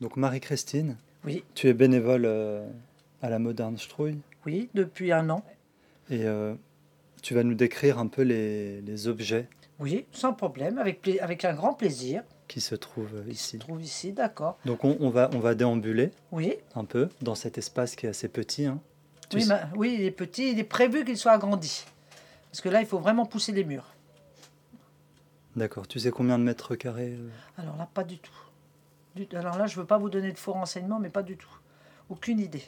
Donc Marie-Christine, Oui, tu es bénévole euh, à la Moderne Strouille oui, depuis un an. et euh, tu vas nous décrire un peu les, les objets Oui, sans problème, avec, un grand plaisir. qui se trouvent euh, se ici. trouve ici, d'accord. Donc on, on va, on va déambuler Oui, un peu dans cet espace qui est assez petit. hein. Oui, il est petit, il est prévu qu'il soit agrandi. Parce que là, il faut vraiment pousser les murs. D'accord. Tu sais combien de mètres carrés euh, Alors là, pas du tout. Alors là, je ne veux pas vous donner de faux renseignements, mais pas du tout. Aucune idée.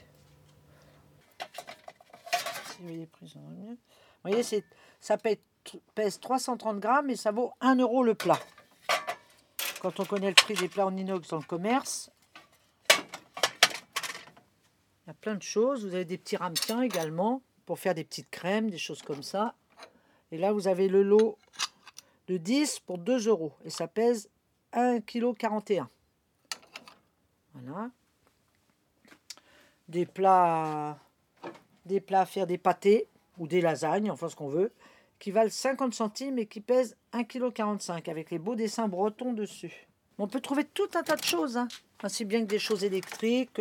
Vous voyez ça pèse, pèse 330 grammes et ça vaut 1 euro le plat. Quand on connaît le prix des plats en inox dans le commerce, il y a plein de choses. Vous avez des petits ramequins également pour faire des petites crèmes, des choses comme ça. Et là, vous avez le lot de 10 pour 2 euros. Et ça pèse 1,41 kg. Voilà. Des plats, des plats à faire des pâtés ou des lasagnes, enfin ce qu'on veut, qui valent 50 centimes et qui pèsent 1,45 kg avec les beaux dessins bretons dessus. On peut trouver tout un tas de choses, hein. ainsi bien que des choses électriques.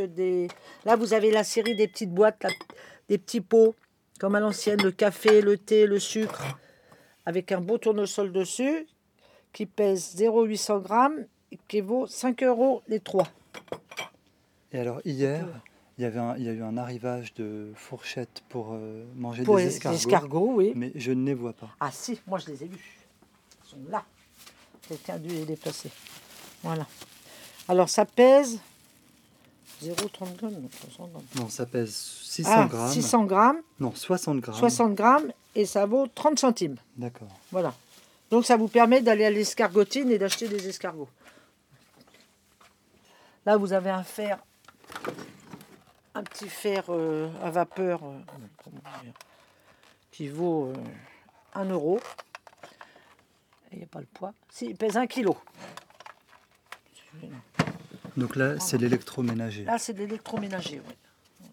Là, vous avez la série des petites boîtes, des petits pots, comme à l'ancienne, le café, le thé, le sucre, avec un beau tournesol dessus, qui pèse 0,800 grammes, et qui vaut 5 euros les trois. Et alors hier, il y, avait un- il y a eu un arrivage de fourchettes pour euh, manger Pour des escargots, escargots, oui. mais je ne les vois pas. Ah si, moi je les ai vus. Ils sont là. Quelqu'un a dû les déplacer. Voilà. Alors ça pèse 0,30 grammes. non, 300 grammes. Non, ça pèse 600 Ah, grammes. 600 grammes, Non, 60 grammes. 60 grammes et ça vaut 30 centimes. D'accord. Voilà. Donc ça vous permet d'aller à l'escargotine et d'acheter des escargots. Là, vous avez un fer, un petit fer euh, à vapeur euh, qui vaut euh, 1 euro. Il n'y a pas le poids. Si, il pèse 1 kilo. Donc là, c'est l'électroménager. Là, c'est de l'électroménager, oui. Oui.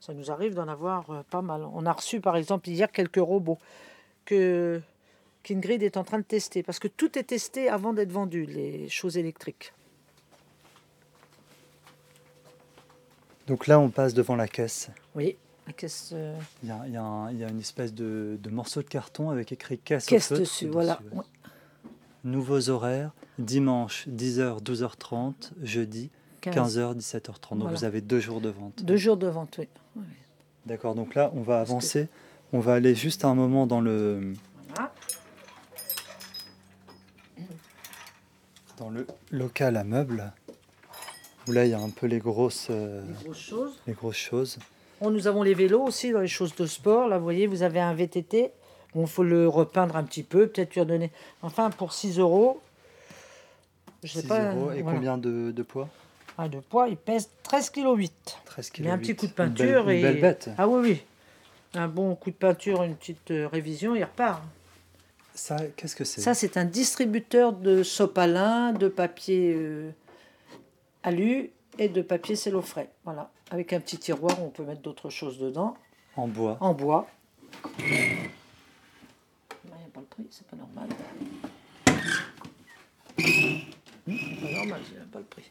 Ça nous arrive d'en avoir euh, pas mal. On a reçu, par exemple, hier quelques robots que qu'Ingrid est en train de tester. Parce que tout est testé avant d'être vendu, les choses électriques. Donc là, on passe devant la caisse. Oui, la caisse, euh, Il y a, il y a un- il y a une espèce de, de morceau de carton avec écrit caisse, au caisse feutre dessus, voilà. ouais. Oui, Nouveaux horaires, dimanche 10h, 12h30, jeudi 15. 15h, 17h30. Donc Voilà. vous avez deux jours de vente. Deux jours de vente, oui. Oui. D'accord, donc là, on va avancer. On va aller juste un moment dans le, Voilà. dans le local à meubles, où là, il y a un peu les grosses, euh, Des grosses choses. les grosses choses. Bon, nous avons les vélos aussi dans les choses de sport. Là, vous voyez, vous avez un VTT. Bon, il faut le repeindre un petit peu, peut-être lui redonner. Enfin, pour 6 euros. Je sais 6 pas. euros. Et voilà. combien de, de poids? Ah, de poids, il pèse 13,8 kg. 13 kg. Il y a un petit coup de Une belle- peinture une et. belle bête. Ah oui, oui. Un bon coup de peinture, une petite euh, révision, il repart. Ça, qu'est-ce que c'est? Ça, c'est un distributeur de sopalin, de papier euh, alu et de papier cellofrais. Voilà. Avec un petit tiroir où on peut mettre d'autres choses dedans, En bois. en bois. Il n'y a pas le prix, c'est pas normal. C'est pas normal, c'est pas le prix.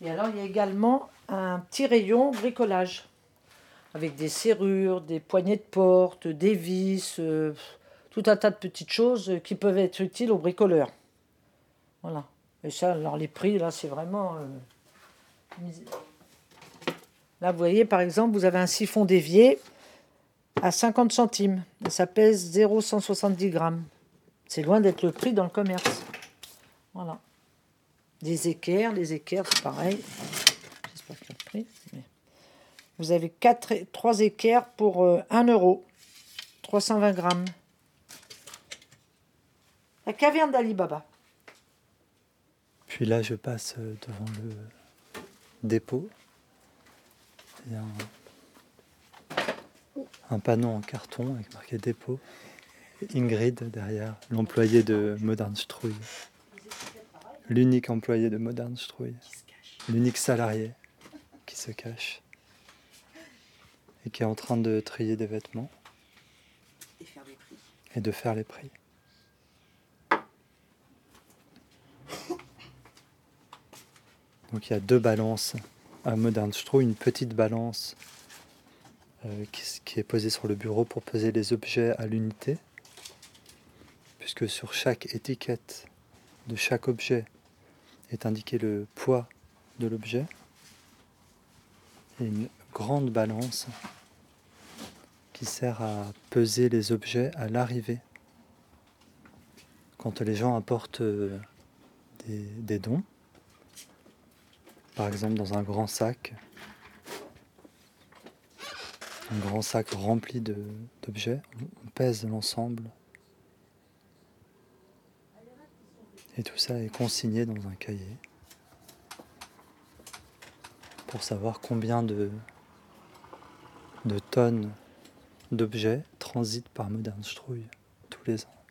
Et alors, il y a également un petit rayon bricolage avec des serrures, des poignées de porte, des vis, euh, tout un tas de petites choses qui peuvent être utiles aux bricoleurs. Voilà. Et ça, alors les prix, là, c'est vraiment. euh, Là, vous voyez, par exemple, vous avez un siphon d'évier à 50 centimes. Ça pèse 0,170 grammes. C'est loin d'être le prix dans le commerce. Voilà. Des équerres, les équerres, c'est pareil. J'espère mais- Vous avez quatre, é- trois équerres pour euh, 1 euro. 320 grammes. La caverne d'Alibaba. Puis là, je passe euh, devant le dépôt. Il y a un, un panneau en carton avec marqué dépôt. Ingrid derrière, l'employé de Modern Strouille. L'unique employé de Modern Strouille. L'unique salarié qui se cache. Et qui est en train de trier des vêtements Et faire des prix. et de faire les prix. Donc il y a deux balances à Modern Straw, une petite balance euh, qui, est posée sur le bureau pour peser les objets à l'unité, puisque sur chaque étiquette de chaque objet est indiqué le poids de l'objet. Et une grande balance qui sert à peser les objets à l'arrivée. Quand les gens apportent euh, des dons, par exemple dans un grand sac, un grand sac rempli d'objets, on pèse l'ensemble. Et tout ça est consigné dans un cahier pour savoir combien de, de tonnes d'objets transitent par Modern Strouille tous les ans.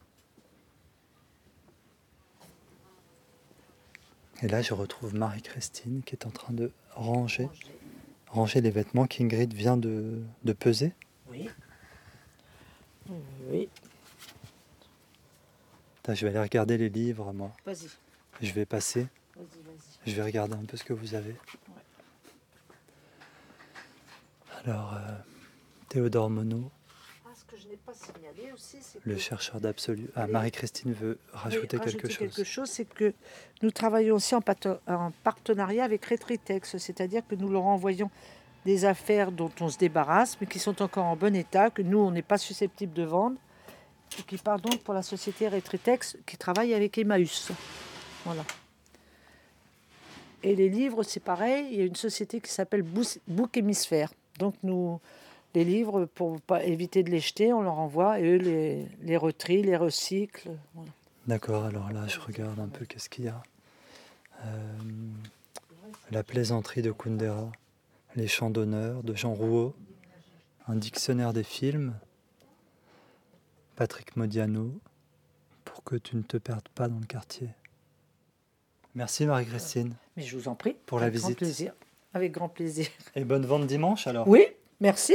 Et là, je retrouve Marie-Christine qui est en train de ranger, ranger les vêtements qu'Ingrid vient de, de peser. Oui. Oui. Je vais aller regarder les livres, moi. Vas-y. Je vais passer, Vas-y, vas-y. je vais regarder un peu ce que vous avez. Alors, euh, Théodore Monod, que je n'ai pas signalé aussi, c'est le chercheur d'absolu. Ah. Marie-Christine veut rajouter Oui, quelque chose. quelque chose, c'est que nous travaillons aussi en, partenariat avec Retritex, c'est-à-dire que nous leur envoyons des affaires dont on se débarrasse, mais qui sont encore en bon état, que nous, on n'est pas susceptible de vendre, et qui part donc pour la société Retritex qui travaille avec Emmaüs. Voilà. Et les livres, c'est pareil, il y a une société qui s'appelle Book Hémisphère. Donc nous, les livres, pour pas éviter de les jeter, on leur envoie, et eux les, les retrient, les recyclent. Voilà. D'accord, alors là, je regarde un peu qu'est-ce qu'il y a. Euh, la plaisanterie de Kundera, les chants d'honneur de Jean Rouault, un dictionnaire des films, Patrick Modiano, pour que tu ne te perdes pas dans le quartier. Merci Marie-Christine. Mais je vous en prie. Pour la grand visite. plaisir. Avec grand plaisir. Et bonne vente dimanche alors Oui, merci.